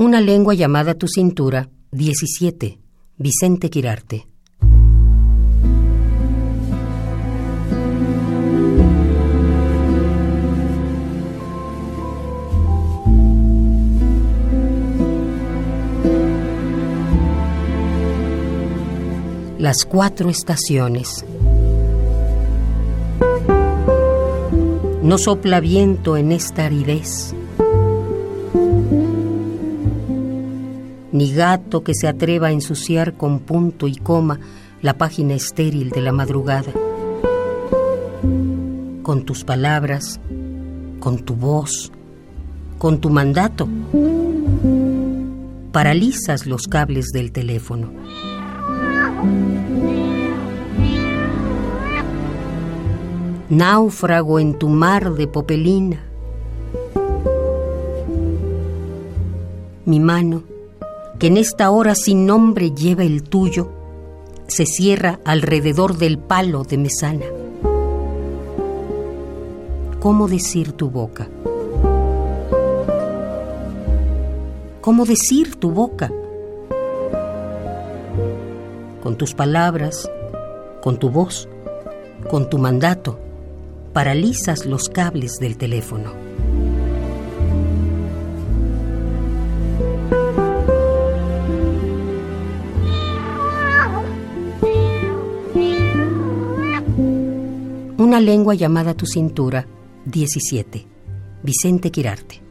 Una lengua llamada tu cintura, 17. Vicente Quirarte. Las cuatro estaciones. No sopla viento en esta aridez ni gato que se atreva a ensuciar con punto y coma la página estéril de la madrugada. Con tus palabras, con tu voz, con tu mandato, paralizas los cables del teléfono. Náufrago en tu mar de popelina. Mi mano que en esta hora sin nombre lleva el tuyo, se cierra alrededor del palo de mesana. ¿Cómo decir tu boca? ¿Cómo decir tu boca? Con tus palabras, con tu voz, con tu mandato, paralizas los cables del teléfono. Una lengua llamada tu cintura, 17. Vicente Quirarte.